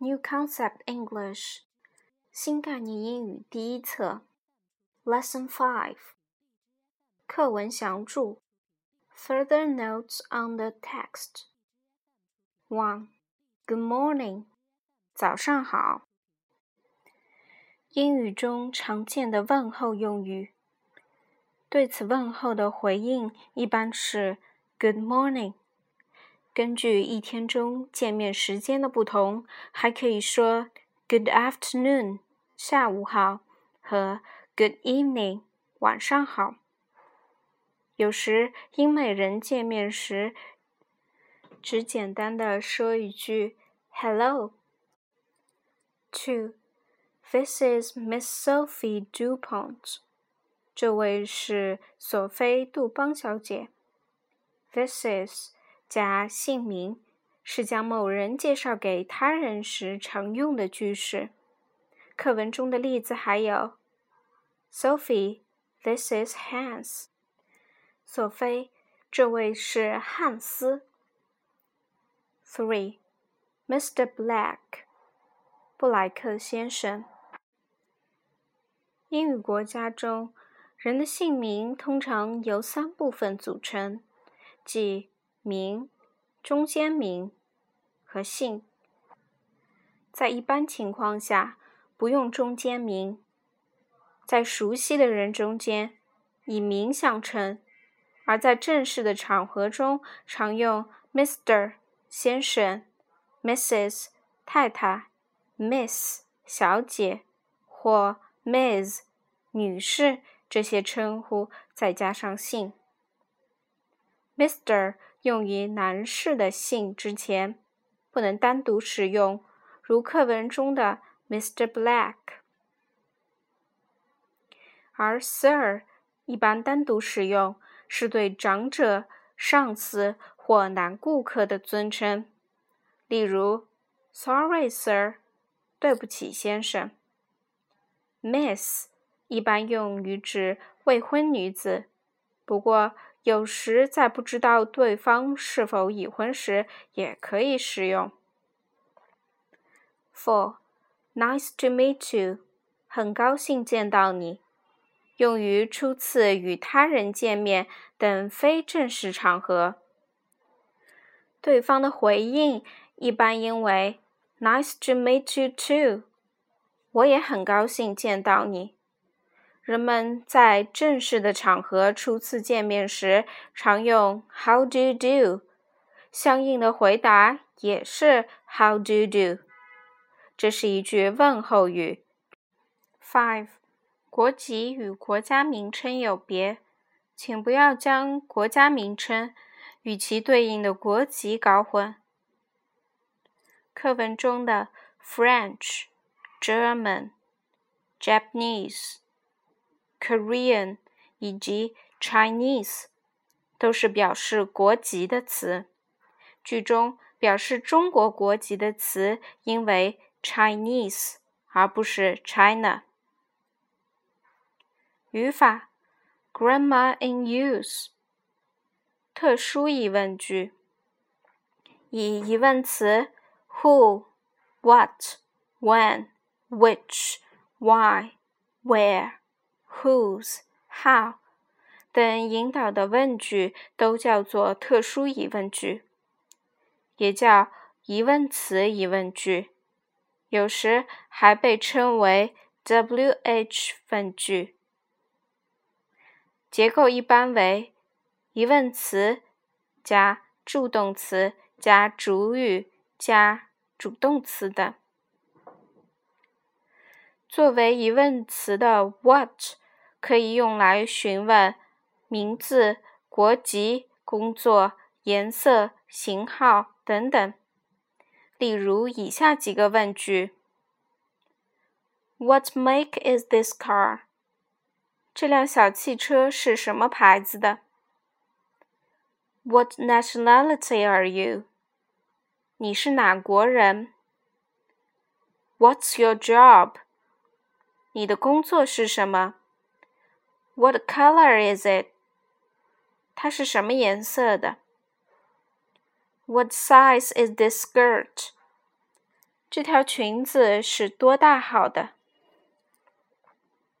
New Concept English 新概念英语第一册 Lesson Five 课文详注 Further notes on the text One Good morning 早上好英语中常见的问候用语，对此问候的回应一般是 Good morning。根据一天中见面时间的不同，还可以说 "Good afternoon" 下午好和 "Good evening" 晚上好。有时英美人见面时，只简单的说一句 "Hello"。Two, this is Miss Sophie Dupont。这位是索菲·杜邦小姐。This is。 加姓名是将某人介绍给他人时常用的句式。课文中的例子还有：Sophie, this is Hans。索菲，这位是汉斯。Three, Mr. Black，布莱克先生。英语国家中，人的姓名通常由三部分组成，即。名、中间名和姓，在一般情况下不用中间名。在熟悉的人中间，以名相称；而在正式的场合中，常用 Mister 先生、Mrs. 太太、Miss 小姐或 Ms. 女士这些称呼，再加上姓。Mr. 用于男士的姓之前，不能单独使用，如课文中的 Mr. Black。而 Sir 一般单独使用，是对长者、上司或男顾客的尊称。例如，Sorry, Sir，对不起，先生。Miss 一般用于指未婚女子，不过。有时在不知道对方是否已婚时，也可以使用。For，nice to meet you，很高兴见到你，用于初次与他人见面等非正式场合。对方的回应一般应为 Nice to meet you too，我也很高兴见到你。人们在正式的场合初次见面时，常用 "How do you do"，相应的回答也是 "How do you do"。这是一句问候语。Five，国籍与国家名称有别，请不要将国家名称与其对应的国籍搞混。课文中的 French、German、Japanese。Korean 以及 Chinese 都是表示国籍的词。句中表示中国国籍的词应为 Chinese 而不是 China。语法 Grammar in use 特殊疑问句以疑问词 Who、What、When、Which、Why、Where。Whose、How 等引导的问句都叫做特殊疑问句，也叫疑问词疑问句，有时还被称为 WH 问句。结构一般为疑问词加助动词加主语加主动词等。作为疑问词的 What 可以用来询问名字、国籍、工作、颜色、型号等等。例如以下几个问句：What make is this car？这辆小汽车是什么牌子的？What nationality are you？你是哪国人？What's your job？你的工作是什么 ？What color is it？它是什么颜色的？What size is this skirt？ 这条裙子是多大号的？